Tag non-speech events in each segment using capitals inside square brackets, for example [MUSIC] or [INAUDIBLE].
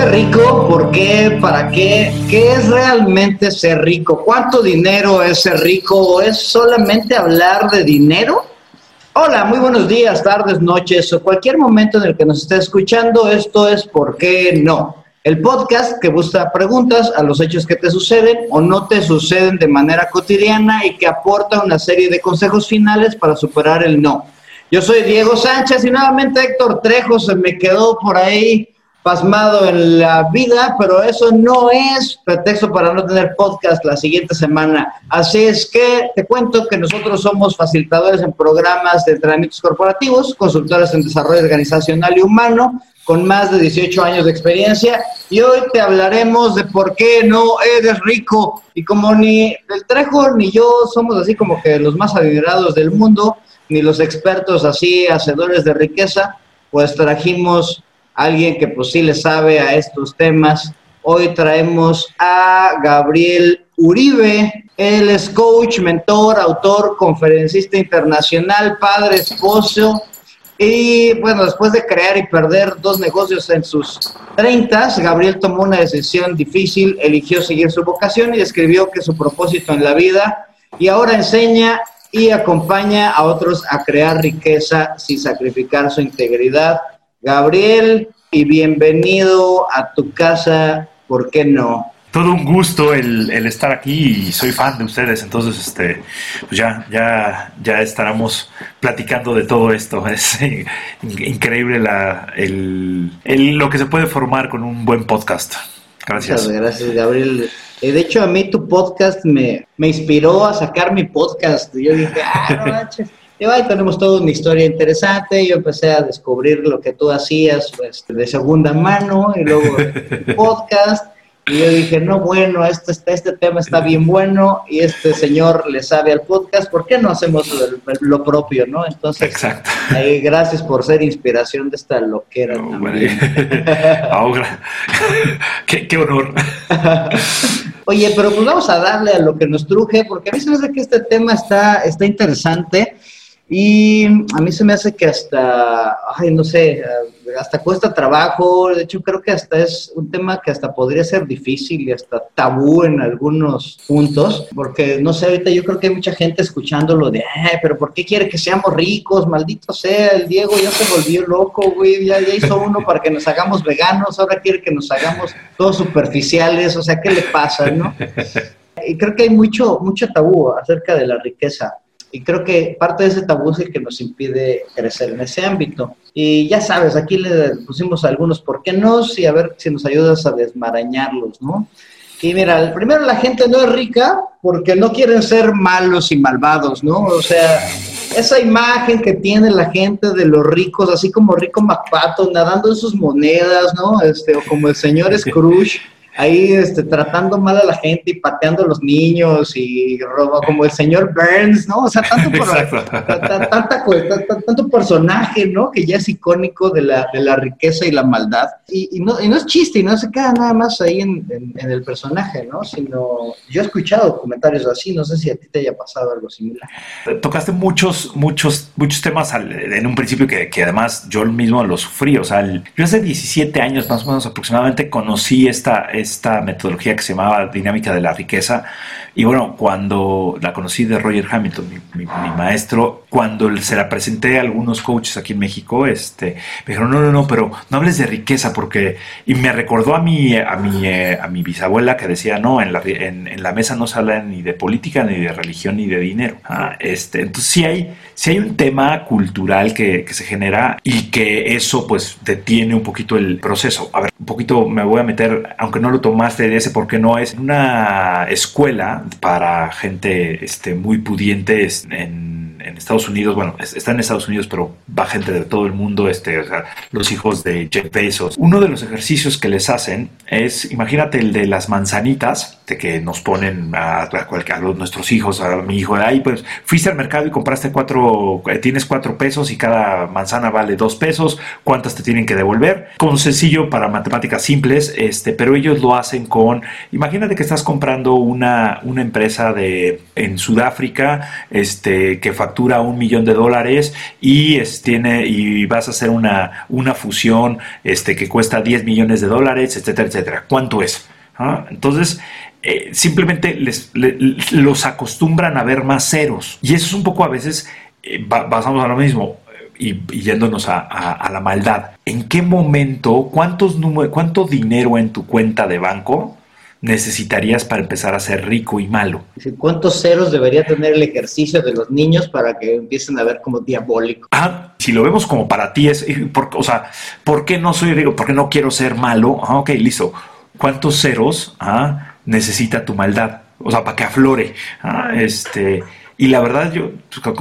Ser rico, ¿por qué? ¿Para qué? ¿Qué es realmente ser rico? ¿Cuánto dinero es ser rico? ¿O es solamente hablar de dinero? Hola, muy buenos días, tardes, noches o cualquier momento en el que nos esté escuchando. Esto es ¿Por qué no? El podcast que busca preguntas a los hechos que te suceden o no te suceden de manera cotidiana y que aporta una serie de consejos finales para superar el no. Yo soy Diego Sánchez y nuevamente Héctor Trejo se me quedó por ahí pasmado en la vida, pero eso no es pretexto para no tener podcast la siguiente semana. Así es que te cuento que nosotros somos facilitadores en programas de entrenamientos corporativos, consultores en desarrollo organizacional y humano, con más de 18 años de experiencia, y hoy te hablaremos de por qué no eres rico. Y como ni el Trejo ni yo somos así como que los más adinerados del mundo, ni los expertos así, hacedores de riqueza, pues trajimos alguien que pues sí le sabe a estos temas. Hoy traemos a Gabriel Uribe. Él es coach, mentor, autor, conferencista internacional, padre, esposo. Y bueno, después de crear y perder dos negocios en sus 30, Gabriel tomó una decisión difícil, eligió seguir su vocación y escribió que su propósito en la vida y ahora enseña y acompaña a otros a crear riqueza sin sacrificar su integridad Gabriel, y bienvenido a tu casa, ¿por qué no? Todo un gusto el, estar aquí y soy fan de ustedes, entonces este, pues ya, ya, ya estaremos platicando de todo esto. [LAUGHS] Es increíble la, el, lo que se puede formar con un buen podcast. Gracias. Muchas gracias, Gabriel. Eh, de hecho, a mí tu podcast me, me inspiró a sacar mi podcast. Yo dije, ah, no manches y ahí tenemos toda una historia interesante. Yo empecé a descubrir lo que tú hacías pues, de segunda mano y luego [LAUGHS] podcast. Y yo dije, no, bueno, este, este tema está bien bueno y este señor le sabe al podcast, ¿por qué no hacemos lo, propio, no? Entonces, Exacto. gracias por ser inspiración de esta loquera también. Ahora, [LAUGHS] qué, qué honor. Oye, pero pues vamos a darle a lo que nos truje, porque a mí se me hace que este tema está, está interesante. Y a mí se me hace que hasta, ay, no sé, hasta cuesta trabajo. De hecho, creo que hasta es un tema que hasta podría ser difícil y hasta tabú en algunos puntos. Porque, no sé, ahorita yo creo que hay mucha gente escuchándolo de, ay, pero ¿por qué quiere que seamos ricos? Maldito sea, el Diego ya se volvió loco, güey. Ya, ya hizo uno para que nos hagamos veganos, ahora quiere que nos hagamos todos superficiales. O sea, ¿qué le pasa, no? Y creo que hay mucho, mucho tabú acerca de la riqueza. Y creo que parte de ese tabú es el que nos impide crecer en ese ámbito. Y ya sabes, aquí le pusimos algunos por qué no y a ver si nos ayudas a desmarañarlos, ¿no? Y mira, primero la gente no es rica porque no quieren ser malos y malvados, ¿no? O sea, esa imagen que tiene la gente de los ricos, así como Rico MacPato, nadando en sus monedas, ¿no? Este, o como el señor [LAUGHS] Scrooge ahí este, tratando mal a la gente y pateando a los niños y roba como el señor Burns, ¿no? O sea, tanto, [LAUGHS] tanto personaje, ¿no? Que ya es icónico de la, de la riqueza y la maldad. Y, no, y no es chiste y no se queda nada más ahí en, en, el personaje, ¿no? Sino, yo he escuchado comentarios así, no sé si a ti te haya pasado algo similar. Tocaste muchos, muchos, muchos temas en un principio que, que además yo mismo lo sufrí, o sea, yo hace 17 años más o menos aproximadamente conocí esta esta metodología que se llamaba dinámica de la riqueza. Y bueno, cuando la conocí de Roger Hamilton, mi, maestro, cuando se la presenté a algunos coaches aquí en México, este, me dijeron, no, no, no, pero no hables de riqueza porque... Y me recordó a mi, a mi, eh, a mi bisabuela que decía, no, en la, en, la mesa no se habla ni de política, ni de religión, ni de dinero. Ah, este, entonces sí hay, sí hay un tema cultural que, que se genera y que eso pues detiene un poquito el proceso. A ver, un poquito me voy a meter, aunque no lo tomaste de ese porque no es una escuela para gente este, muy pudiente en Estados Unidos, bueno, está en Estados Unidos, pero va gente de todo el mundo, este, o sea, los hijos de Jeff Bezos. Uno de los ejercicios que les hacen es, imagínate el de las manzanitas, de que nos ponen a, a, nuestros hijos, a mi hijo, ahí pues fuiste al mercado y compraste cuatro, eh, tienes cuatro pesos y cada manzana vale dos pesos, ¿cuántas te tienen que devolver? Con sencillo para matemáticas simples, este, pero ellos lo hacen con, imagínate que estás comprando una, una empresa de, en Sudáfrica, este, que factura un millón de dólares y, es, tiene, y vas a hacer una, una fusión este, que cuesta 10 millones de dólares, etcétera, etcétera. ¿Cuánto es? ¿Ah? Entonces, eh, simplemente les, los acostumbran a ver más ceros. Y eso es un poco a veces, eh, basamos a lo mismo, y, yéndonos a, la maldad. ¿En qué momento, cuántos cuánto dinero en tu cuenta de banco necesitarías para empezar a ser rico y malo? ¿Cuántos ceros debería tener el ejercicio de los niños para que empiecen a ver como diabólico? Ah, si lo vemos como para ti es, o sea, ¿por qué no soy rico? ¿Por qué no quiero ser malo? Ah, ok, listo. ¿Cuántos ceros ah, necesita tu maldad? O sea, para que aflore. Ah, este, y la verdad, yo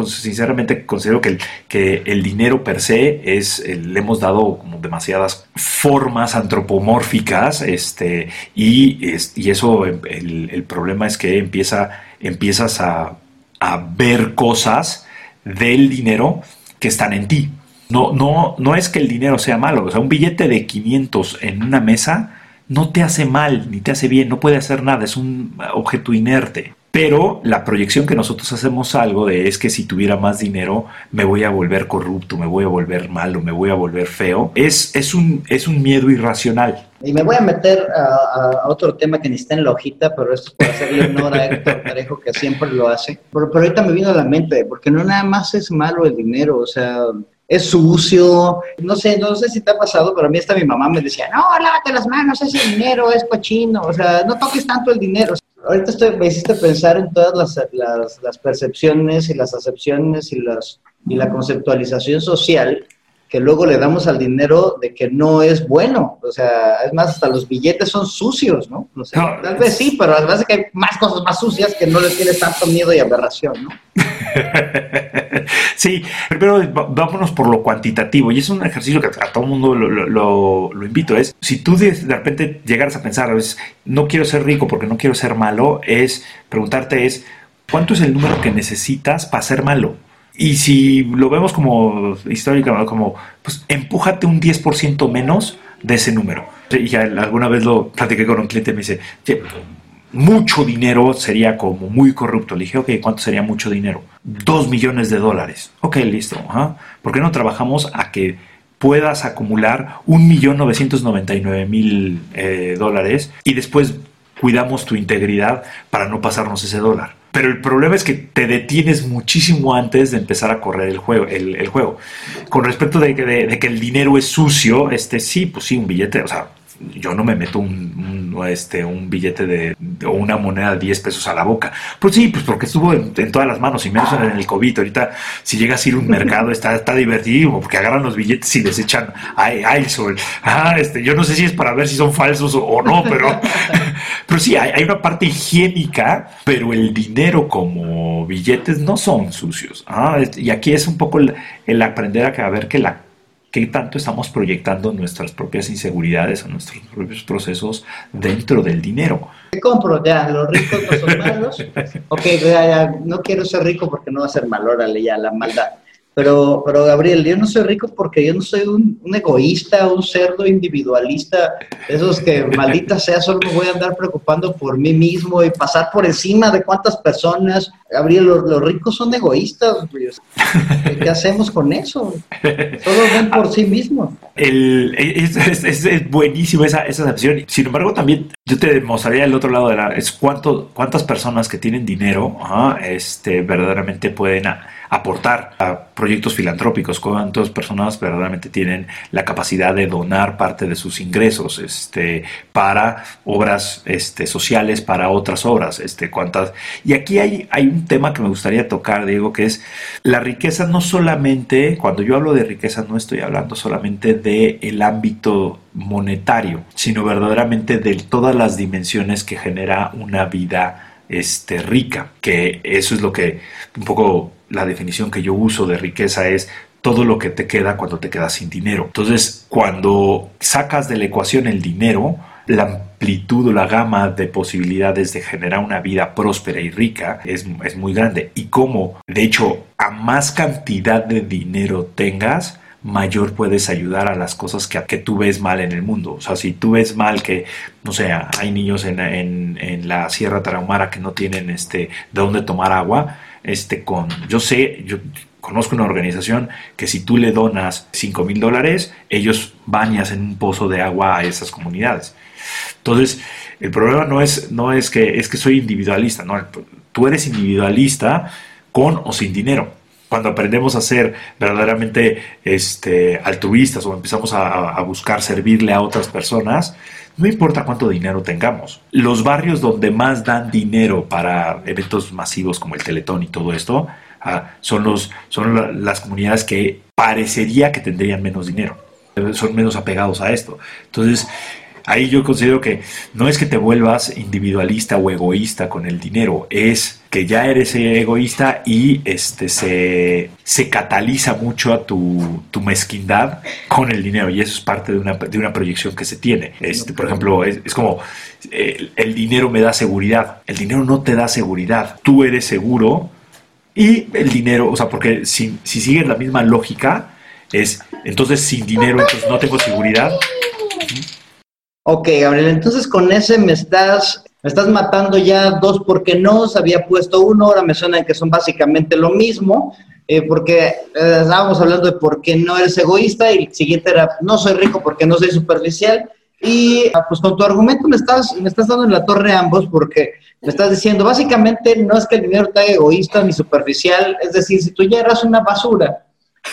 sinceramente considero que el, que el dinero per se es, le hemos dado como demasiadas formas antropomórficas, este, y, y eso, el, el, problema es que empieza, empiezas a, a ver cosas del dinero que están en ti. No, no, no es que el dinero sea malo, o sea, un billete de 500 en una mesa no te hace mal ni te hace bien, no puede hacer nada, es un objeto inerte. Pero la proyección que nosotros hacemos algo de es que si tuviera más dinero me voy a volver corrupto, me voy a volver malo, me voy a volver feo, es, es, un, es un miedo irracional. Y me voy a meter a, otro tema que ni está en la hojita, pero esto es para hacerle honor a Héctor Parejo, que siempre lo hace. Pero, pero ahorita me vino a la mente, porque no nada más es malo el dinero, o sea, es sucio, no sé, no sé si te ha pasado, pero a mí hasta mi mamá me decía, no, lávate las manos, ese dinero es cochino, o sea, no toques tanto el dinero. Ahorita estoy, me hiciste pensar en todas las, las, percepciones y las acepciones y, las, y la conceptualización social que luego le damos al dinero de que no es bueno. O sea, es más, hasta los billetes son sucios, ¿no? tal vez sí, pero además de que hay más cosas más sucias que no les tienes tanto miedo y aberración, ¿no? [LAUGHS] sí, pero vámonos por lo cuantitativo. Y es un ejercicio que a todo el mundo lo, lo, invito. Es, si tú de, repente llegaras a pensar, no quiero ser rico porque no quiero ser malo, es preguntarte es, ¿cuánto es el número que necesitas para ser malo? Y si lo vemos como histórica, como, pues empújate un 10% menos de ese número. Y alguna vez lo platiqué con un cliente y me dice, mucho dinero sería como muy corrupto. Le dije, ok, ¿cuánto sería mucho dinero? Dos millones de dólares. Ok, listo. ¿Por qué no trabajamos a que puedas acumular un millón novecientos noventa y nueve mil eh, dólares y después cuidamos tu integridad para no pasarnos ese dólar? Pero el problema es que te detienes muchísimo antes de empezar a correr el juego. El, juego. Con respecto de que, de que, el dinero es sucio, este sí, pues sí, un billete, o sea, yo no me meto un, este, un billete de, o una moneda de 10 pesos a la boca. Pues sí, pues porque estuvo en, todas las manos y menos en el COVID. Ahorita, si llegas a ir a un mercado, está, está divertido porque agarran los billetes y les echan ay, sobre. Ah, este, yo no sé si es para ver si son falsos o, no, pero, [LAUGHS] pero sí, hay, hay, una parte higiénica, pero el dinero como billetes no son sucios. Ah, y aquí es un poco el, el aprender a ver que la qué tanto estamos proyectando nuestras propias inseguridades o nuestros propios procesos dentro del dinero. Te compro, ya, los ricos no son malos. ok, no quiero ser rico porque no va a ser malo, órale, ya, la maldad. Pero, pero Gabriel, yo no soy rico porque yo no soy un, egoísta, un cerdo individualista, esos que maldita sea, solo me voy a andar preocupando por mí mismo y pasar por encima de cuántas personas. Gabriel, los, ricos son egoístas. ¿Qué hacemos con eso? Solo ven por sí mismos. El, es, es, buenísimo esa, esa Sin embargo, también yo te mostraría el otro lado de la... es cuánto, cuántas personas que tienen dinero este, verdaderamente pueden aportar a proyectos filantrópicos, cuántas personas verdaderamente tienen la capacidad de donar parte de sus ingresos este, para obras este, sociales, para otras obras, este, cuántas. Y aquí hay, hay un tema que me gustaría tocar, Diego, que es la riqueza no solamente, cuando yo hablo de riqueza no estoy hablando solamente del el ámbito monetario, sino verdaderamente de todas las dimensiones que genera una vida este, rica, que eso es lo que un poco la definición que yo uso de riqueza es todo lo que te queda cuando te quedas sin dinero. Entonces, cuando sacas de la ecuación el dinero, la amplitud o la gama de posibilidades de generar una vida próspera y rica es, es muy grande. Y como, de hecho, a más cantidad de dinero tengas, mayor puedes ayudar a las cosas que, que tú ves mal en el mundo. O sea, si tú ves mal que, no sé, hay niños en, en, la Sierra Tarahumara que no tienen este, de dónde tomar agua, este, con, yo sé, yo conozco una organización que si tú le donas 5 mil dólares, ellos y hacen un pozo de agua a esas comunidades. Entonces, el problema no es, no es que es que soy individualista, no, tú eres individualista con o sin dinero. Cuando aprendemos a ser verdaderamente este, altruistas o empezamos a buscar servirle a otras personas, no importa cuánto dinero tengamos. Los barrios donde más dan dinero para eventos masivos como el Teletón y todo esto, ah, son, los, son las comunidades que parecería que tendrían menos dinero, son menos apegados a esto. Entonces, ahí yo considero que no es que te vuelvas individualista o egoísta con el dinero, es que ya eres egoísta y este se, se cataliza mucho a tu, mezquindad con el dinero y eso es parte de una, de una proyección que se tiene. Este, por ejemplo, es, es como el, el dinero me da seguridad, el dinero no te da seguridad, tú eres seguro y el dinero, o sea, porque si, si sigues la misma lógica, es entonces sin dinero entonces no tengo seguridad. Ok, Gabriel, entonces con ese me estás, me estás matando ya dos porque no, había puesto uno, ahora me suena que son básicamente lo mismo, eh, porque eh, estábamos hablando de por qué no eres egoísta y el siguiente era no soy rico porque no soy superficial. Y ah, pues con tu argumento me estás, me estás dando en la torre ambos porque me estás diciendo, básicamente no es que el dinero te haga egoísta ni superficial, es decir, si tú ya eras una basura,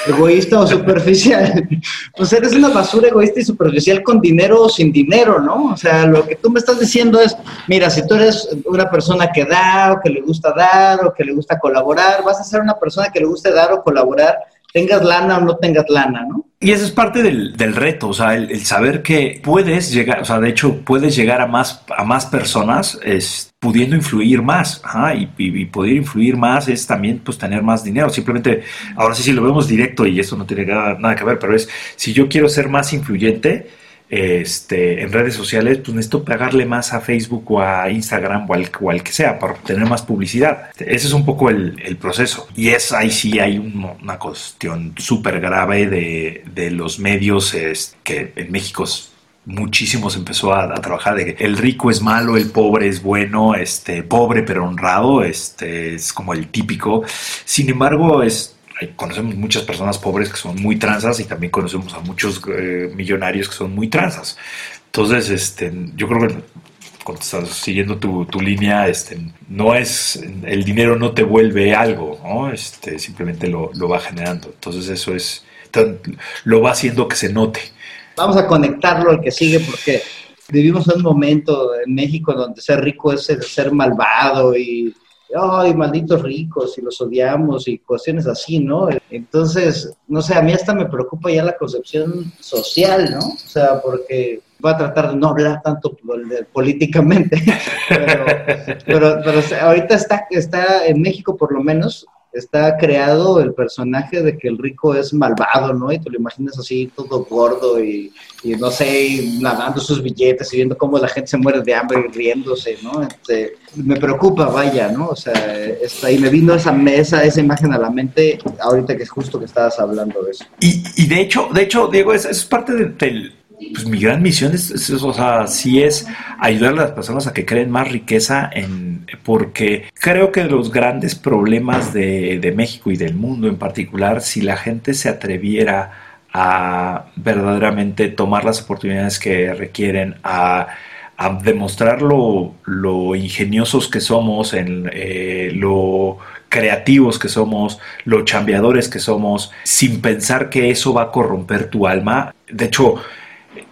egoísta o superficial. [LAUGHS] Pues eres una basura egoísta y superficial con dinero o sin dinero, ¿no? O sea, lo que tú me estás diciendo es, mira, si tú eres una persona que da o que le gusta dar o que le gusta colaborar, vas a ser una persona que le guste dar o colaborar, tengas lana o no tengas lana, ¿no? Y eso es parte del, del reto, o sea, el, el, saber que puedes llegar, o sea, de hecho, puedes llegar a más, a más personas es, pudiendo influir más, ajá, y, y, poder influir más es también, pues, tener más dinero. Simplemente, ahora sí, si lo vemos directo, y esto no tiene nada, nada que ver, pero es, si yo quiero ser más influyente, este, en redes sociales, pues necesito pagarle más a Facebook o a Instagram o al, o al que sea para obtener más publicidad. Ese es un poco el, el proceso. Y es ahí sí hay un, una cuestión súper grave de, de, los medios es, que en México muchísimos empezó a, trabajar de que el rico es malo, el pobre es bueno, este pobre pero honrado, este es como el típico. Sin embargo, es conocemos muchas personas pobres que son muy transas y también conocemos a muchos eh, millonarios que son muy transas. Entonces, este, yo creo que siguiendo tu, tu, línea, este, no es, el dinero no te vuelve algo, ¿no? Este, simplemente lo, lo va generando. Entonces eso es, lo va haciendo que se note. Vamos a conectarlo al que sigue porque vivimos un momento en México donde ser rico es ser malvado y ay, malditos ricos y los odiamos y cuestiones así, ¿no? Entonces, no sé, a mí hasta me preocupa ya la concepción social, ¿no? O sea, porque voy a tratar de no hablar tanto políticamente, [LAUGHS] pero, pero, pero ahorita está, está en México por lo menos, está creado el personaje de que el rico es malvado, ¿no? Y te lo imaginas así, todo gordo y, y no sé, nadando sus billetes y viendo cómo la gente se muere de hambre y riéndose, ¿no? Este, me preocupa, vaya, ¿no? O sea, está, y me vino esa mesa, esa imagen a la mente ahorita que es justo que estabas hablando de eso. Y, y de hecho, de hecho, Diego, es, es parte del pues mi gran misión es, es, o sea, sí es ayudar a las personas a que creen más riqueza en, porque creo que los grandes problemas de, de México y del mundo en particular, si la gente se atreviera a verdaderamente tomar las oportunidades que requieren, a, a demostrar lo, lo, ingeniosos que somos, en eh, lo creativos que somos, lo chambeadores que somos, sin pensar que eso va a corromper tu alma. De hecho,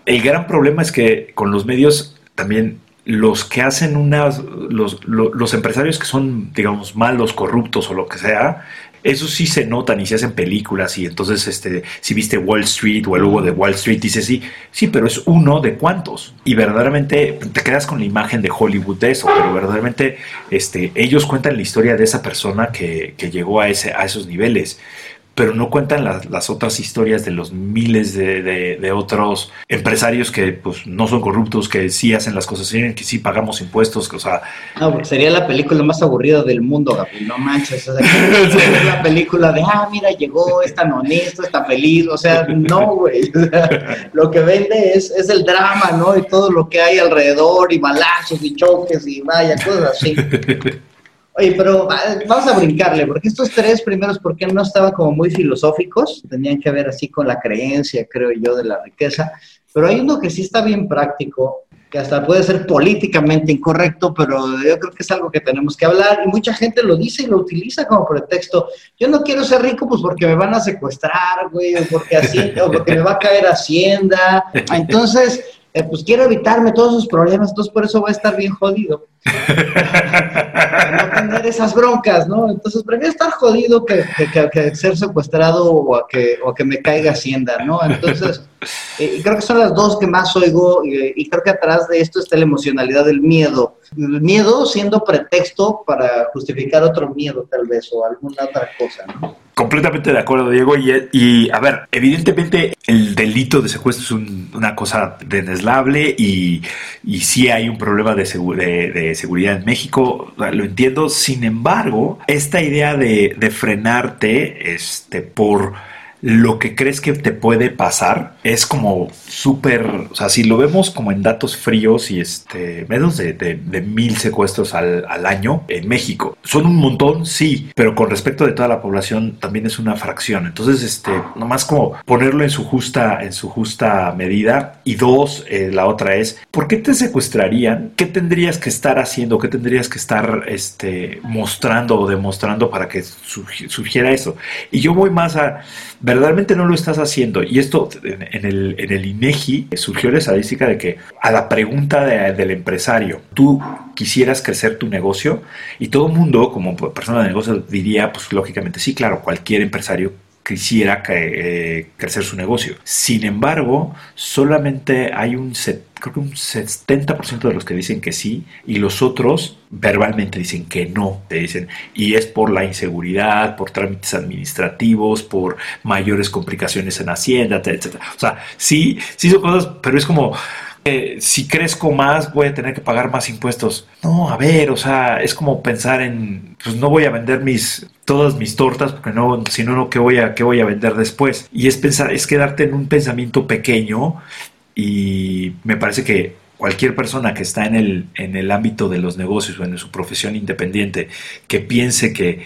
el gran problema es que con los medios también los que hacen unas, los, los, empresarios que son, digamos, malos, corruptos o lo que sea, eso sí se notan y se hacen películas y entonces, este, si viste Wall Street o el logo de Wall Street, dices sí, sí, pero es uno de cuántos. Y verdaderamente te quedas con la imagen de Hollywood de eso, pero verdaderamente este, ellos cuentan la historia de esa persona que, que llegó a, ese, a esos niveles pero no cuentan las, las, otras historias de los miles de, de, de, otros empresarios que pues no son corruptos, que sí hacen las cosas bien, que sí pagamos impuestos, que, o sea... No, sería la película más aburrida del mundo, Gabriel, no manches, o sea, [LAUGHS] la película de, ah, mira, llegó, es tan honesto, está feliz, o sea, no, güey, o sea, [LAUGHS] lo que vende es, es el drama, ¿no? Y todo lo que hay alrededor, y balazos, y choques, y vaya, cosas así. [LAUGHS] Oye, pero vamos a brincarle, porque estos tres primeros, ¿por qué no estaban como muy filosóficos? Tenían que ver así con la creencia, creo yo, de la riqueza. Pero hay uno que sí está bien práctico, que hasta puede ser políticamente incorrecto, pero yo creo que es algo que tenemos que hablar y mucha gente lo dice y lo utiliza como pretexto. Yo no quiero ser rico pues porque me van a secuestrar, güey, o porque así, [LAUGHS] o porque me va a caer Hacienda. Entonces, eh, pues quiero evitarme todos esos problemas, entonces por eso voy a estar bien jodido. [LAUGHS] no tener esas broncas, ¿no? Entonces prefiero estar jodido que, que, ser secuestrado o a, que, o que me caiga Hacienda, ¿no? Entonces, [LAUGHS] eh, creo que son las dos que más oigo y creo que atrás de esto está la emocionalidad del miedo. El miedo siendo pretexto para justificar otro miedo tal vez o alguna otra cosa, ¿no? Completamente de acuerdo, Diego. Y, a ver, evidentemente el delito de secuestro es una cosa deneslable y, y sí hay un problema de, de, seguridad en México, lo entiendo. Sin embargo, esta idea de, de frenarte este, por lo que crees que te puede pasar es como súper, o sea, si lo vemos como en datos fríos y este, menos de, de, mil secuestros al, al, año en México. Son un montón, sí, pero con respecto de toda la población también es una fracción. Entonces, este, nomás como ponerlo en su justa, en su justa medida. Y dos, eh, la otra es, ¿por qué te secuestrarían? ¿Qué tendrías que estar haciendo? ¿Qué tendrías que estar este, mostrando o demostrando para que surgiera eso? Y yo voy más a verdaderamente no lo estás haciendo. Y esto en, el, en el INEGI surgió la estadística de que a la pregunta del empresario, tú quisieras crecer tu negocio y todo mundo como persona de negocio diría, pues lógicamente sí, claro, cualquier empresario quisiera eh, crecer su negocio. Sin embargo, solamente hay un, creo que un 70% de los que dicen que sí y los otros verbalmente dicen que no, te dicen, y es por la inseguridad, por trámites administrativos, por mayores complicaciones en Hacienda, etc. O sea, sí, sí son cosas, pero es como si crezco más voy a tener que pagar más impuestos. No, a ver, o sea, es como pensar en, pues no voy a vender mis todas mis tortas porque no, si no, ¿qué voy a qué voy a vender después? Y es pensar, es quedarte en un pensamiento pequeño y me parece que cualquier persona que está en el, en el ámbito de los negocios o en su profesión independiente que piense que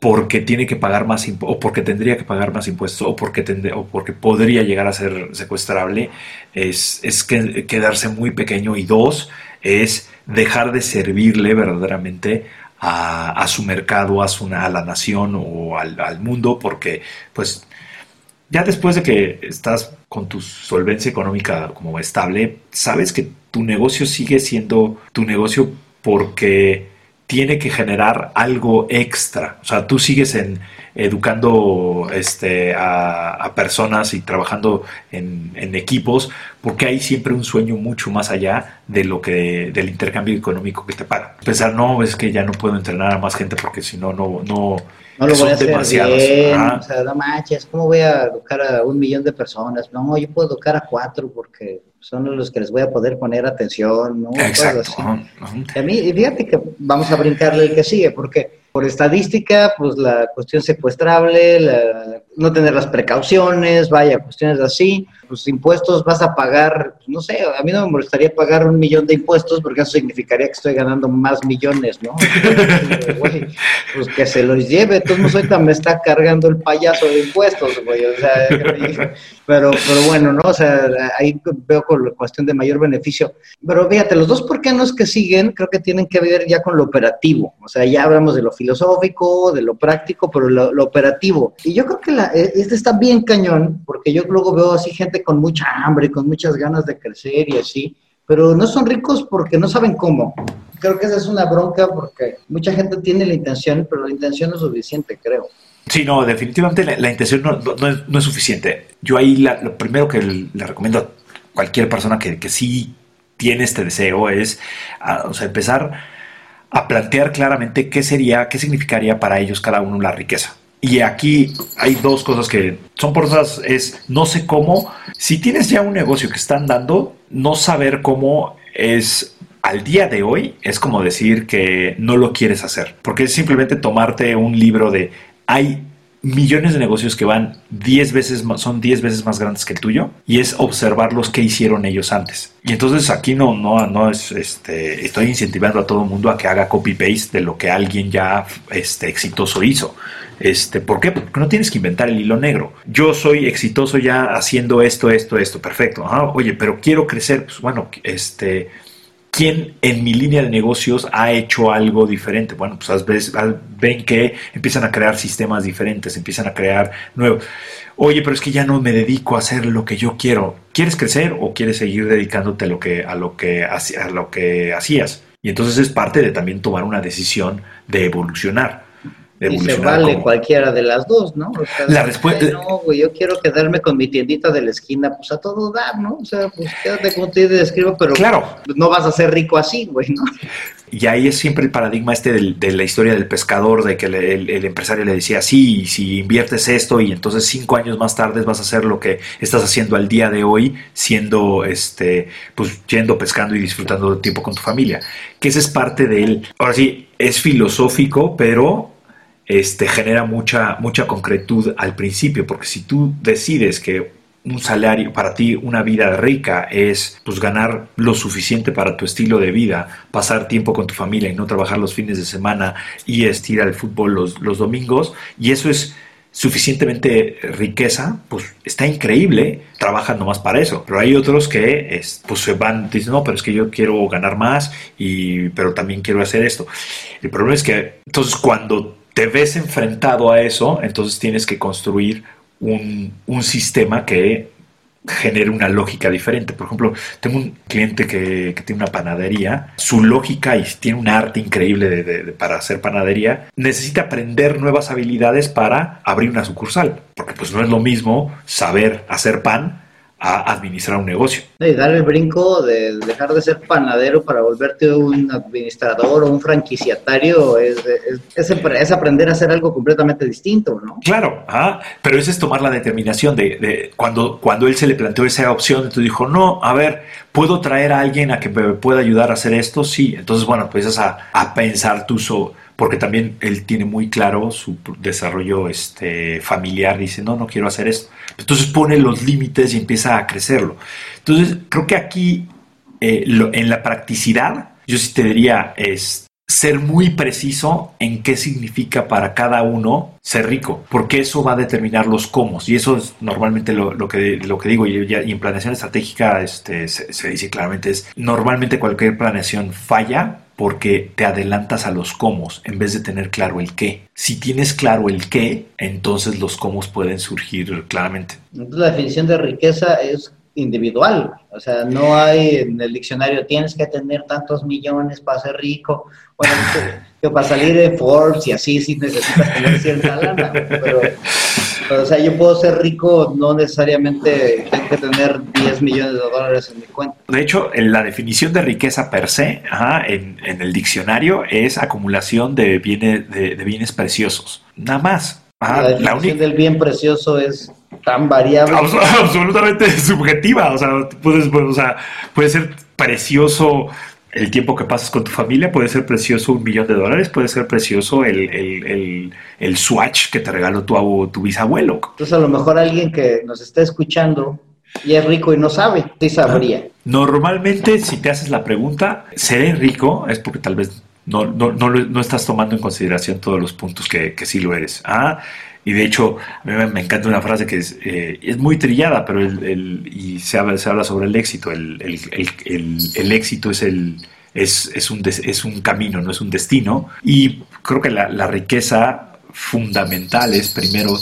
porque tiene que pagar más o porque tendría que pagar más impuestos o porque, o porque podría llegar a ser secuestrable, es, es que, quedarse muy pequeño. Y dos, es dejar de servirle verdaderamente a, su mercado, a, su, a la nación o al, al, mundo, porque pues ya después de que estás con tu solvencia económica como estable, sabes que tu negocio sigue siendo tu negocio porque tiene que generar algo extra. O sea, tú sigues en, educando este, a, personas y trabajando en, equipos, porque hay siempre un sueño mucho más allá de lo que del intercambio económico que te paga. Pensar, no, es que ya no puedo entrenar a más gente porque si no, no, no, no lo voy a hacer demasiados. Bien, o sea, no manches, ¿cómo voy a educar a un millón de personas? No, yo puedo educar a cuatro porque son los que les voy a poder poner atención, ¿no? Exacto. A mí, fíjate que vamos a brincarle el que sigue, porque por estadística, pues la cuestión secuestrable, no tener las precauciones, vaya, cuestiones así, pues impuestos vas a pagar, no sé, a mí no me molestaría pagar un millón de impuestos porque eso significaría que estoy ganando más millones, ¿no? [LAUGHS] pues que se los lleve, entonces ahorita me está cargando el payaso de impuestos, güey, o sea, [LAUGHS] pero, pero bueno, ¿no? O sea, ahí veo con la cuestión de mayor beneficio. Pero fíjate, los dos por qué no es que siguen, creo que tienen que ver ya con lo operativo, o sea, ya hablamos de lo filosófico, de lo práctico, pero lo, lo operativo. Y yo creo que la, e, este está bien cañón, porque yo luego veo así gente con mucha hambre, con muchas ganas de crecer y así, pero no son ricos porque no saben cómo. Creo que esa es una bronca porque mucha gente tiene la intención, pero la intención no es suficiente, creo. Sí, no, definitivamente la, intención no, es, suficiente. Yo ahí lo primero que le, recomiendo a cualquier persona que, que sí tiene este deseo es o sea, empezar a plantear claramente qué sería, qué significaría para ellos cada uno la riqueza. Y aquí hay dos cosas que son por esas, es no sé cómo, si tienes ya un negocio que están dando, no saber cómo es al día de hoy, es como decir que no lo quieres hacer, porque es simplemente tomarte un libro de hay millones de negocios que van 10 veces son 10 veces más grandes que el tuyo y es observar los que hicieron ellos antes. Y entonces aquí no, no, no es, este, estoy incentivando a todo el mundo a que haga copy-paste de lo que alguien ya este, exitoso hizo. Este, ¿Por qué? Porque no tienes que inventar el hilo negro. Yo soy exitoso ya haciendo esto, esto, esto, perfecto. oye, pero quiero crecer, pues bueno, este, ¿quién en mi línea de negocios ha hecho algo diferente? Bueno, pues ven que empiezan a crear sistemas diferentes, empiezan a crear nuevos. Oye, pero es que ya no me dedico a hacer lo que yo quiero. ¿Quieres crecer o quieres seguir dedicándote a lo que, a lo que, a lo que hacías? Y entonces es parte de también tomar una decisión de evolucionar y se vale cualquiera de las dos, ¿no? la respuesta. No, güey, yo quiero quedarme con mi tiendita de la esquina, pues a todo dar, ¿no? O sea, pues quédate como te describo, pero claro. no vas a ser rico así, güey, ¿no? Y ahí es siempre el paradigma este de la historia del pescador, de que el, empresario le decía, sí, si inviertes esto y entonces cinco años más tarde vas a hacer lo que estás haciendo al día de hoy, siendo, este, pues yendo pescando y disfrutando de tiempo con tu familia. Que ese es parte de él. Ahora sí, es filosófico, pero este, genera mucha, mucha concretud al principio, porque si tú decides que un salario, para ti una vida rica es pues ganar lo suficiente para tu estilo de vida, pasar tiempo con tu familia y no trabajar los fines de semana y estirar el fútbol los, los domingos, y eso es suficientemente riqueza, pues está increíble, trabajan nomás para eso. Pero hay otros que pues se van, dicen, no, pero es que yo quiero ganar más, y, pero también quiero hacer esto. El problema es que entonces cuando te ves enfrentado a eso, entonces tienes que construir un, sistema que genere una lógica diferente. Por ejemplo, tengo un cliente que, tiene una panadería, su lógica y tiene un arte increíble para hacer panadería, necesita aprender nuevas habilidades para abrir una sucursal, porque pues no es lo mismo saber hacer pan a administrar un negocio. Y dar el brinco de dejar de ser panadero para volverte un administrador o un franquiciatario es, es, aprender a hacer algo completamente distinto, ¿no? Claro, pero ese es tomar la determinación de, cuando, cuando él se le planteó esa opción, entonces dijo, no, a ver, ¿puedo traer a alguien a que me pueda ayudar a hacer esto? Sí, entonces bueno, pues a, a pensar tú sobre porque también él tiene muy claro su desarrollo este, familiar, dice, no, no quiero hacer esto. Entonces pone los límites y empieza a crecerlo. Entonces, creo que aquí, eh, en la practicidad, yo sí te diría, es ser muy preciso en qué significa para cada uno ser rico, porque eso va a determinar los cómo. Y eso es normalmente lo, que, lo que digo, y, en planeación estratégica este, se, se dice claramente, es normalmente cualquier planeación falla porque te adelantas a los cómo en vez de tener claro el qué. Si tienes claro el qué, entonces los cómo pueden surgir claramente. Entonces la definición de riqueza es individual, o sea, no hay en el diccionario tienes que tener tantos millones para ser rico, bueno, [LAUGHS] que, para salir de Forbes y así sí necesitas tener cierta lana, pero o sea, yo puedo ser rico, no necesariamente tengo que tener 10 millones de dólares en mi cuenta. De hecho, la definición de riqueza per se en, el diccionario es acumulación de bienes, de, bienes preciosos. Nada más. la definición del bien precioso es tan variable. [LAUGHS] absolutamente subjetiva. O sea, puedes, o sea, puede ser precioso el tiempo que pasas con tu familia puede ser precioso un millón de dólares, puede ser precioso el, swatch que te regaló tu, tu bisabuelo. Entonces a lo mejor alguien que nos está escuchando y es rico y no sabe, sí sabría. Normalmente si te haces la pregunta, ¿seré rico? Es porque tal vez no, no, no, estás tomando en consideración todos los puntos que, que sí lo eres. Ah, y de hecho, a mí me encanta una frase que es, eh, es muy trillada, pero el, y se habla, se habla sobre el éxito. El, el éxito es es, es, un es, un camino, no es un destino. Y creo que la, la, riqueza fundamental es primero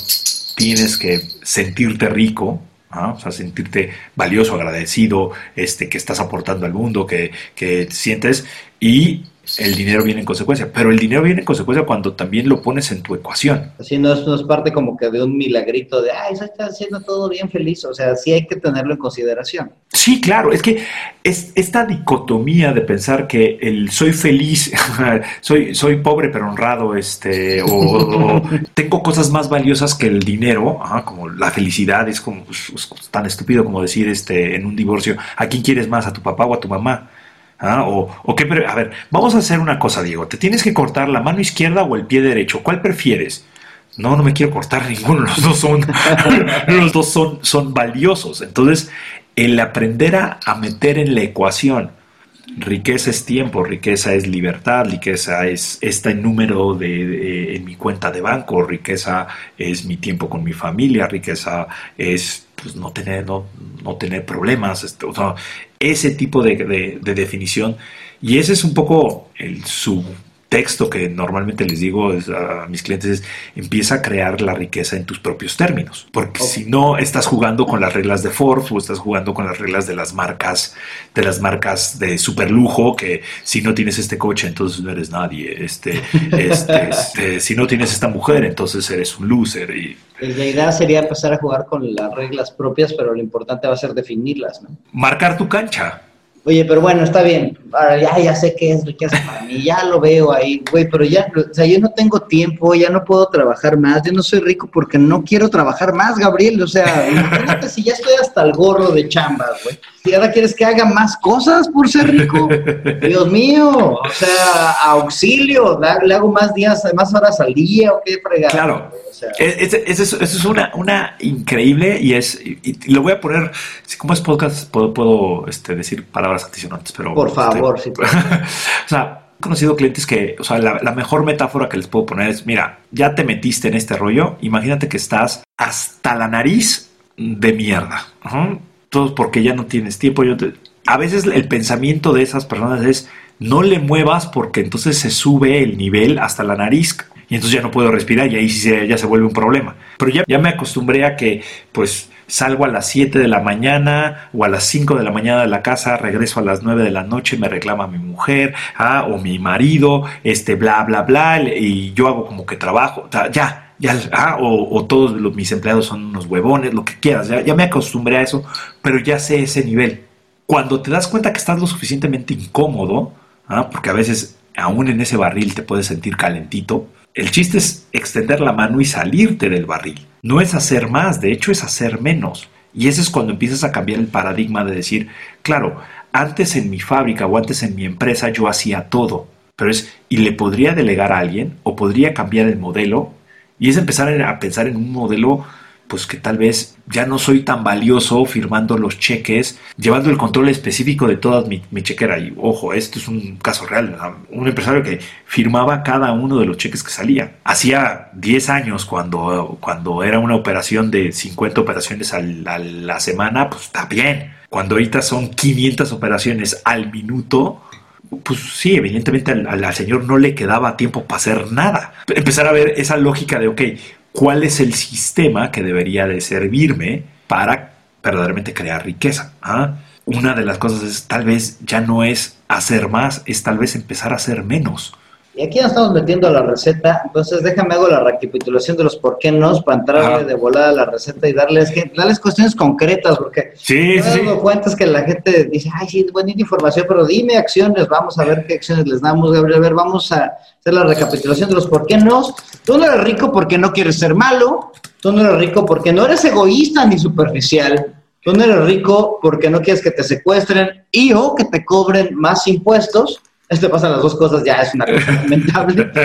tienes que sentirte rico, o sea, sentirte valioso, agradecido, este, que estás aportando al mundo, que, que sientes, y el dinero viene en consecuencia, pero el dinero viene en consecuencia cuando también lo pones en tu ecuación. Así no es, parte como que de un milagrito de, ay, eso está haciendo todo bien feliz, o sea, sí hay que tenerlo en consideración. Sí, claro, es que es esta dicotomía de pensar que el soy feliz, [LAUGHS] soy, soy pobre pero honrado, este, o, tengo cosas más valiosas que el dinero, como la felicidad, es como pues, tan estúpido como decir este, en un divorcio, ¿a quién quieres más, a tu papá o a tu mamá? ¿Ah? O, o qué, a ver, vamos a hacer una cosa, Diego. Te tienes que cortar la mano izquierda o el pie derecho. ¿Cuál prefieres? No, no me quiero cortar [LAUGHS] ninguno, los dos son, [LAUGHS] los dos son, son valiosos. Entonces, el aprender a, a meter en la ecuación riqueza es tiempo, riqueza es libertad, riqueza es este número de, en mi cuenta de banco, riqueza es mi tiempo con mi familia, riqueza es pues, no, tener, no, no tener problemas, este, ese tipo de, de, definición. Y ese es un poco el, su texto que normalmente les digo a mis clientes es empieza a crear la riqueza en tus propios términos, porque si no estás jugando con las reglas de Forbes o estás jugando con las reglas de las marcas de las marcas de super lujo que si no tienes este coche entonces no eres nadie, este, este, [LAUGHS] este si no tienes esta mujer entonces eres un loser y la idea sería empezar a jugar con las reglas propias, pero lo importante va a ser definirlas, ¿no? Marcar tu cancha. Oye, pero bueno, está bien. Ahora ya, ya sé qué es riqueza para mí, ya lo veo ahí, güey, pero ya, o sea, yo no tengo tiempo, ya no puedo trabajar más, yo no soy rico porque no quiero trabajar más, Gabriel. O sea, imagínate si ya estoy hasta el gorro de chamba, güey. Y ahora quieres que haga más cosas por ser rico. [LAUGHS] Dios mío, o sea, auxilio, le hago más días, más horas al día o qué fregado. Claro. Eso es, una, una increíble y es, y, lo voy a poner, como es podcast, puedo, puedo este, decir palabras antes, pero... Por favor, sí. [LAUGHS] o sea, he conocido clientes que, o sea, la, mejor metáfora que les puedo poner es, mira, ya te metiste en este rollo, imagínate que estás hasta la nariz de mierda. Todo porque ya no tienes tiempo. Yo A veces el pensamiento de esas personas es, no le muevas porque entonces se sube el nivel hasta la nariz y entonces ya no puedo respirar y ahí sí ya se vuelve un problema. Pero ya, ya me acostumbré a que pues salgo a las 7 de la mañana o a las 5 de la mañana de la casa, regreso a las 9 de la noche, me reclama mi mujer ah, o mi marido, este bla, bla, bla, y yo hago como que trabajo, ya, ah, o, todos los, mis empleados son unos huevones, lo que quieras, ya, ya me acostumbré a eso, pero ya sé ese nivel. Cuando te das cuenta que estás lo suficientemente incómodo, ah, porque a veces aún en ese barril te puedes sentir calentito, el chiste es extender la mano y salirte del barril. No es hacer más, de hecho es hacer menos. Y ese es cuando empiezas a cambiar el paradigma de decir, claro, antes en mi fábrica o antes en mi empresa yo hacía todo, pero es, y le podría delegar a alguien o podría cambiar el modelo, y es empezar a pensar en un modelo pues que tal vez ya no soy tan valioso firmando los cheques, llevando el control específico de toda mi, chequera. Y ojo, esto es un caso real. Un empresario que firmaba cada uno de los cheques que salía. Hacía 10 años, cuando, cuando era una operación de 50 operaciones a la semana, pues está bien. Cuando ahorita son 500 operaciones al minuto, pues sí, evidentemente al, señor no le quedaba tiempo para hacer nada. Empezar a ver esa lógica de, ok, cuál es el sistema que debería de servirme para verdaderamente crear riqueza. ¿ah? Una de las cosas es tal vez ya no es hacer más, es tal vez empezar a hacer menos. Y aquí ya estamos metiendo la receta, entonces déjame hago la recapitulación de los por qué no para entrarle de volada a la receta y darles, darles cuestiones concretas, porque sí, sí, me cuentas que la gente dice, ay, sí, bonita información, pero dime acciones, vamos a ver qué acciones les damos, Gabriel, a ver, vamos a hacer la recapitulación de los por qué no. Tú no eres rico porque no quieres ser malo, tú no eres rico porque no eres egoísta ni superficial, tú no eres rico porque no quieres que te secuestren y o que te cobren más impuestos este pasan las dos cosas, ya es una cosa lamentable. [LAUGHS]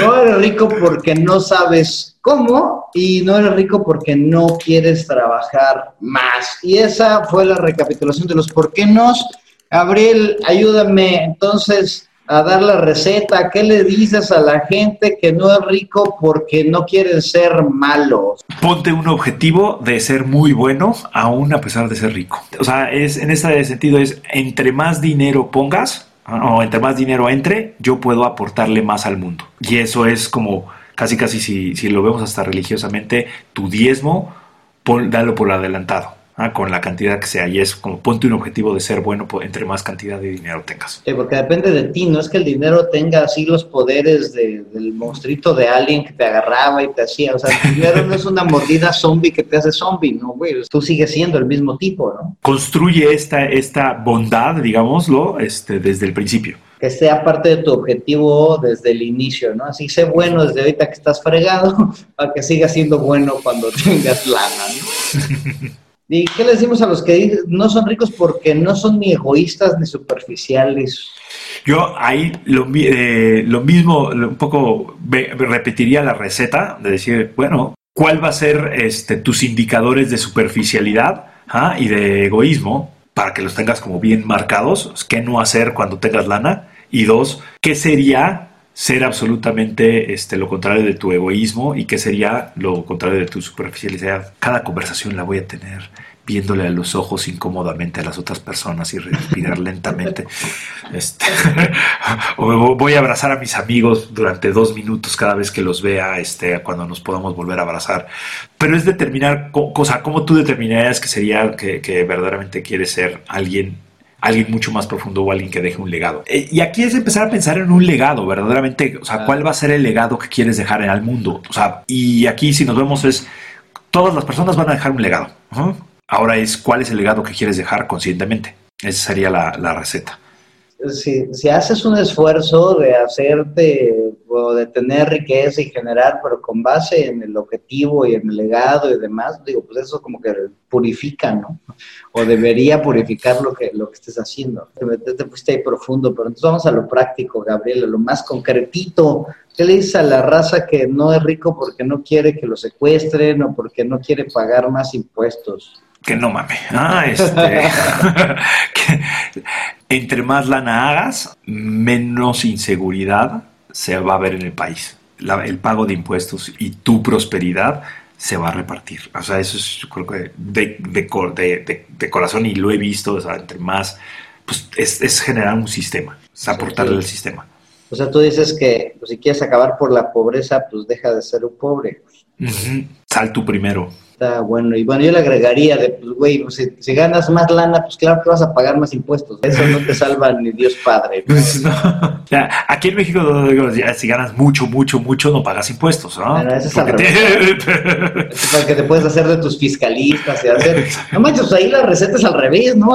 No eres rico porque no sabes cómo y no eres rico porque no quieres trabajar más. Y esa fue la recapitulación de los por qué nos. Gabriel, ayúdame entonces a dar la receta. ¿Qué le dices a la gente que no es rico porque no quieren ser malos? Ponte un objetivo de ser muy bueno, aún a pesar de ser rico. O sea, es, en este sentido es, entre más dinero pongas, o entre más dinero entre, yo puedo aportarle más al mundo. Y eso es como, casi casi si, si lo vemos hasta religiosamente, tu diezmo, dalo por adelantado. Ah, con la cantidad que sea. Y es como ponte un objetivo de ser bueno entre más cantidad de dinero tengas. Sí, porque depende de ti, no es que el dinero tenga así los poderes del monstruito de alguien que te agarraba y te hacía. O sea, el dinero no es una mordida zombie que te hace zombie, no, güey. Tú sigues siendo el mismo tipo, ¿no? Construye esta, esta bondad, digámoslo, este, desde el principio que sea parte de tu objetivo desde el inicio, ¿no? Así sé bueno desde ahorita que estás fregado [LAUGHS] para que sigas siendo bueno cuando [LAUGHS] tengas lana, ¿no? [LAUGHS] ¿Y qué le decimos a los que no son ricos porque no son ni egoístas ni superficiales? Yo ahí lo, eh, lo mismo, un poco repetiría la receta de decir, bueno, ¿cuál va a ser este, tus indicadores de superficialidad ah, y de egoísmo para que los tengas como bien marcados? ¿Qué no hacer cuando tengas lana? Y dos, ¿qué sería ser absolutamente este, lo contrario de tu egoísmo y qué sería lo contrario de tu superficialidad. Cada conversación la voy a tener viéndole a los ojos incómodamente a las otras personas y respirar [LAUGHS] lentamente. Este, [LAUGHS] o voy a abrazar a mis amigos durante dos minutos cada vez que los vea, este, cuando nos podamos volver a abrazar. Pero es determinar, cosa, cómo tú determinarías que sería que, que verdaderamente quieres ser alguien alguien mucho más profundo o alguien que deje un legado. Eh, y aquí es empezar a pensar en un legado, verdaderamente, o sea, ¿cuál va a ser el legado que quieres dejar en el mundo? O sea, y aquí si nos vemos es, todas las personas van a dejar un legado. Ahora es, ¿cuál es el legado que quieres dejar conscientemente? Esa sería la, la receta si, si, haces un esfuerzo de hacerte de tener riqueza y generar, pero con base en el objetivo y en el legado y demás, digo, pues eso como que purifica, ¿no? O debería purificar lo que, lo que estés haciendo. Te, te fuiste ahí profundo, pero entonces vamos a lo práctico, Gabriel, lo más concretito. ¿Qué le dices a la raza que no es rico porque no quiere que lo secuestren o porque no quiere pagar más impuestos? que no mames. Ah, este. [LAUGHS] entre más lana hagas, menos inseguridad se va a ver en el país. el pago de impuestos y tu prosperidad se va a repartir. O sea, eso es, yo creo que de, de, corazón y lo he visto, o sea, entre más, pues es, generar un sistema, es aportarle al sistema. O sea, tú dices que pues, si quieres acabar por la pobreza, pues deja de ser un pobre. Sal tú primero. Está bueno. Y bueno, yo le agregaría de, pues, güey, pues, si, ganas más lana, pues claro que vas a pagar más impuestos. Eso no te salva ni Dios Padre. Pues no. aquí en México, si ganas mucho, mucho, mucho, no pagas impuestos, ¿no? Bueno, eso es al para [LAUGHS] que te puedes hacer de tus fiscalistas y hacer... No manches, ahí la receta es al revés, ¿no?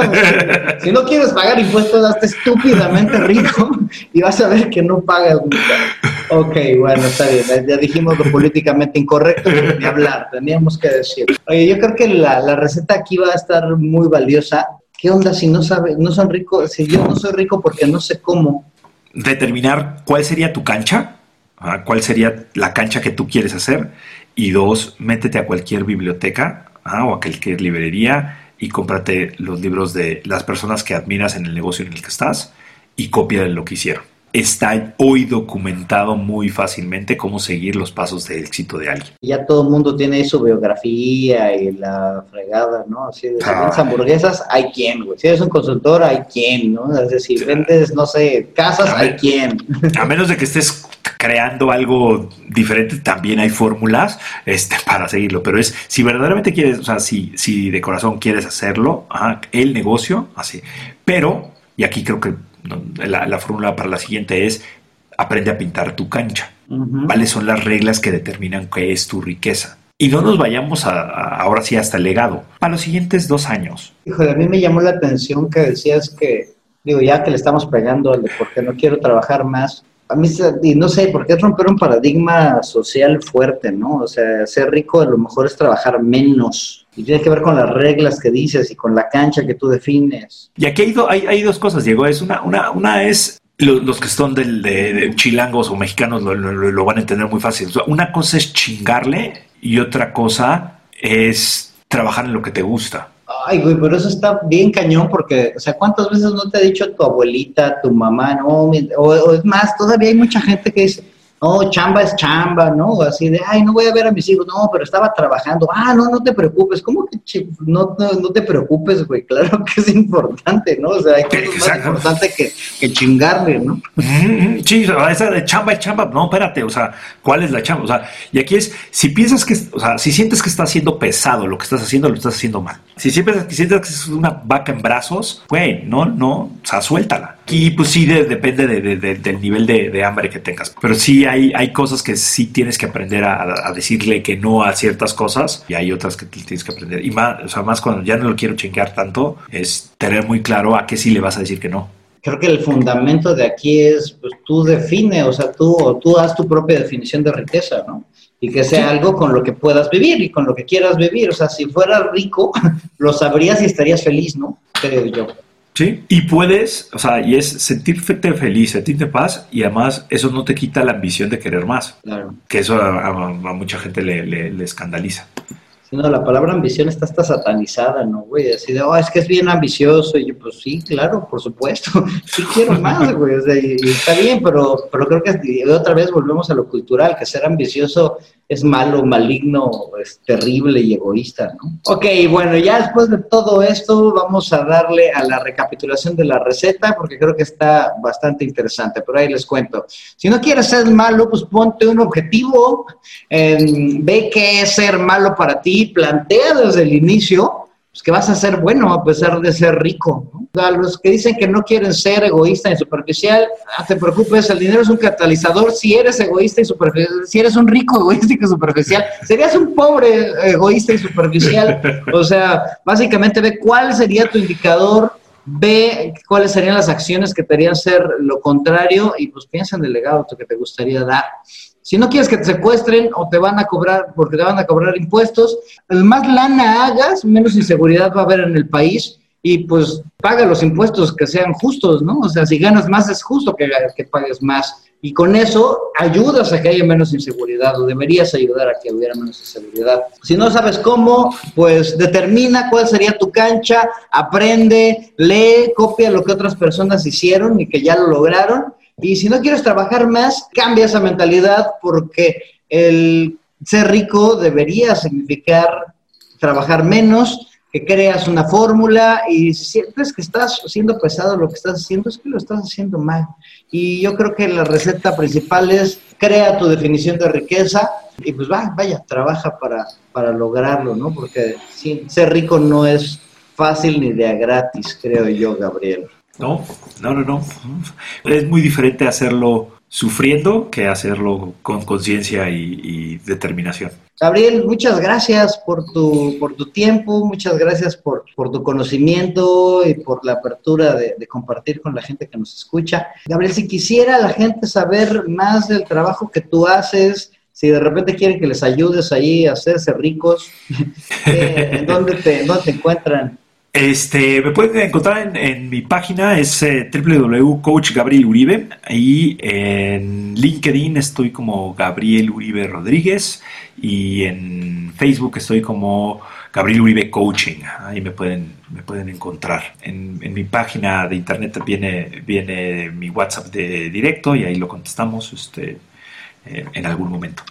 Si no quieres pagar impuestos, hazte estúpidamente rico y vas a ver que no pagas nunca. Ok, bueno, está bien. Ya dijimos lo políticamente incorrecto, ni hablar, teníamos que decir. Oye, yo creo que la, receta aquí va a estar muy valiosa. ¿Qué onda si no sabe, no son ricos? Si yo no soy rico porque no sé cómo. Determinar cuál sería tu cancha, ah, cuál sería la cancha que tú quieres hacer. Y dos, métete a cualquier biblioteca ah, o a cualquier librería y cómprate los libros de las personas que admiras en el negocio en el que estás y copia lo que hicieron está hoy documentado muy fácilmente cómo seguir los pasos de éxito de alguien. Ya todo el mundo tiene su biografía y la fregada, ¿no? Si vendes ah. hamburguesas, hay quien, güey. Si eres un consultor, hay quien, ¿no? Es decir, vendes, no sé, casas, hay quien. A menos de que estés creando algo diferente, también hay fórmulas este, [LAUGHS] para seguirlo. Pero es, si verdaderamente quieres, o sea, si, si de corazón quieres hacerlo, el negocio, así. Pero, y aquí creo que la, fórmula para la siguiente es aprende a pintar tu cancha. ¿Cuáles son las reglas que determinan qué es tu riqueza? Y no nos vayamos a, ahora sí hasta el legado. A los siguientes dos años. Híjole, a mí me llamó la atención que decías que, digo, ya que le estamos pegando porque no quiero trabajar más, a mí, y no sé, porque es romper un paradigma social fuerte, ¿no? O sea, ser rico a lo mejor es trabajar menos. Y tiene que ver con las reglas que dices y con la cancha que tú defines. Y aquí hay, hay, dos cosas, Diego. Es una, una, una es los, que son del, de, chilangos o mexicanos lo, lo, van a entender muy fácil. una cosa es chingarle y otra cosa es trabajar en lo que te gusta. Ay, güey, pero eso está bien cañón porque, o sea, ¿cuántas veces no te ha dicho tu abuelita, tu mamá, no? o es más, todavía hay mucha gente que dice, no, chamba es chamba, ¿no? Así de, ay, no voy a ver a mis hijos, no, pero estaba trabajando, ah, no, no te preocupes, ¿cómo que no, no, te preocupes, güey? Claro que es importante, ¿no? O sea, hay cosas más importantes que, que, chingarle, ¿no? Sí, esa de chamba es chamba, no, espérate, o sea, ¿cuál es la chamba? O sea, y aquí es, si piensas que, o sea, si sientes que está haciendo pesado lo que estás haciendo, lo estás haciendo mal. Si siempre sientes que es una vaca en brazos, güey, no, no, o sea, suéltala. Y pues sí, depende del nivel de, hambre que tengas. Pero sí hay, hay cosas que sí tienes que aprender a, decirle que no a ciertas cosas y hay otras que tienes que aprender. Y más, o sea, más cuando ya no lo quiero chingar tanto, es tener muy claro a qué sí le vas a decir que no. Creo que el fundamento de aquí es, pues tú define, o sea, tú, tú haz tu propia definición de riqueza, ¿no? y que sea algo con lo que puedas vivir y con lo que quieras vivir. O sea, si fueras rico, [LAUGHS] lo sabrías y estarías feliz, ¿no? Creo yo. Sí, y puedes, o sea, y es sentirte feliz, sentirte paz, y además eso no te quita la ambición de querer más. Claro. Que eso a, mucha gente le, le escandaliza. No, la palabra ambición está hasta satanizada, ¿no, güey? Así de, oh, es que es bien ambicioso. Y yo, pues sí, claro, por supuesto. [LAUGHS] Sí quiero más, güey. O sea, y, está bien, pero, pero creo que otra vez volvemos a lo cultural, que ser ambicioso es malo, maligno, es terrible y egoísta, ¿no? Ok, bueno, ya después de todo esto vamos a darle a la recapitulación de la receta porque creo que está bastante interesante, pero ahí les cuento. Si no quieres ser malo, pues ponte un objetivo, ve qué es ser malo para ti, plantea desde el inicio pues que vas a ser bueno a pesar de ser rico. A los que dicen que no quieren ser egoísta y superficial, no te preocupes, el dinero es un catalizador. Si eres egoísta y superficial, si eres un rico egoísta y superficial, serías un pobre egoísta y superficial. O sea, básicamente ve cuál sería tu indicador, ve cuáles serían las acciones que te harían ser lo contrario y pues piensa en el legado que te gustaría dar. Si no quieres que te secuestren o te van a cobrar, porque te van a cobrar impuestos, más lana hagas, menos inseguridad va a haber en el país y pues paga los impuestos que sean justos, ¿no? O sea, si ganas más es justo que, que pagues más. Y con eso ayudas a que haya menos inseguridad o deberías ayudar a que hubiera menos inseguridad. Si no sabes cómo, pues determina cuál sería tu cancha, aprende, lee, copia lo que otras personas hicieron y que ya lo lograron y si no quieres trabajar más, cambia esa mentalidad porque el ser rico debería significar trabajar menos, que creas una fórmula y si sientes que estás haciendo pesado lo que estás haciendo, es que lo estás haciendo mal. Y yo creo que la receta principal es crea tu definición de riqueza y pues va, vaya, trabaja para, para lograrlo, ¿no? Porque ser rico no es fácil ni de a gratis, creo yo, Gabriel. No, no, no, no. Es muy diferente hacerlo sufriendo que hacerlo con conciencia y, determinación. Gabriel, muchas gracias por tu, por tu tiempo, muchas gracias por, tu conocimiento y por la apertura de, compartir con la gente que nos escucha. Gabriel, si quisiera la gente saber más del trabajo que tú haces, si de repente quieren que les ayudes ahí a hacerse ricos, [LAUGHS] ¿en dónde te, dónde te encuentran? Este, me pueden encontrar en, mi página, es eh, www.coach Gabriel Uribe. Y en LinkedIn estoy como Gabriel Uribe Rodríguez. Y en Facebook estoy como Gabriel Uribe Coaching. Ahí me pueden, me pueden encontrar. En, en mi página de internet viene, viene mi WhatsApp de directo y ahí lo contestamos. Este, eh, en algún momento.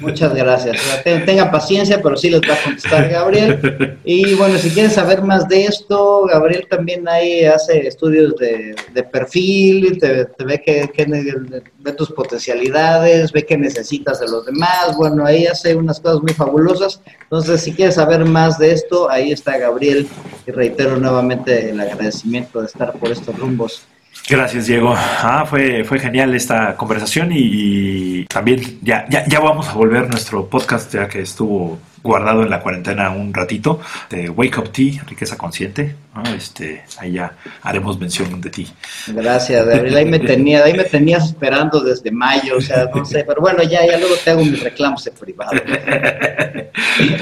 Muchas gracias. Tenga paciencia, pero sí les va a contestar Gabriel. Y bueno, si quieren saber más de esto, Gabriel también ahí hace estudios de, perfil, te, ve que, ve tus potencialidades, ve que necesitas de los demás. Bueno, ahí hace unas cosas muy fabulosas. Entonces, si quieres saber más de esto, ahí está Gabriel. Y reitero nuevamente el agradecimiento de estar por estos rumbos. Gracias, Diego. Ah, fue, fue genial esta conversación y, también ya, ya, ya vamos a volver nuestro podcast ya que estuvo guardado en la cuarentena un ratito de Wake Up Tea, riqueza consciente. Este, ahí ya haremos mención de ti. Gracias, Gabriel. Ahí me [LAUGHS] tenía, ahí me tenías esperando desde mayo, o sea, no sé, pero bueno, ya, ya luego te hago mis reclamos en privado.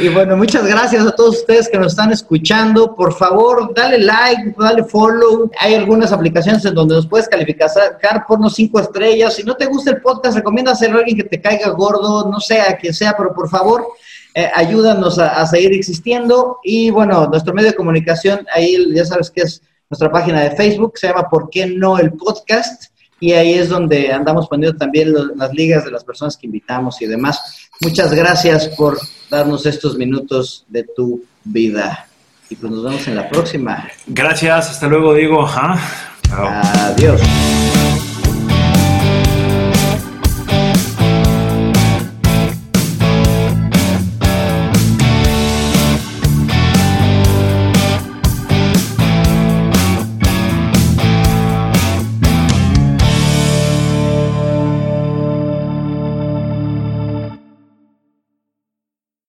y bueno, muchas gracias a todos ustedes que nos están escuchando. Por favor, dale like, dale follow. Hay algunas aplicaciones en donde nos puedes calificar por unos cinco estrellas. Si no te gusta el podcast, recomienda hacerlo a alguien que te caiga gordo, no sé a quien sea, pero por favor, eh, ayúdanos a, seguir existiendo. Y bueno, nuestro medio de comunicación, ahí ya sabes que es nuestra página de Facebook, se llama ¿Por qué no el podcast? Y ahí es donde andamos poniendo también las ligas de las personas que invitamos y demás. Muchas gracias por darnos estos minutos de tu vida. Y pues nos vemos en la próxima. Gracias, hasta luego, Diego. Adiós.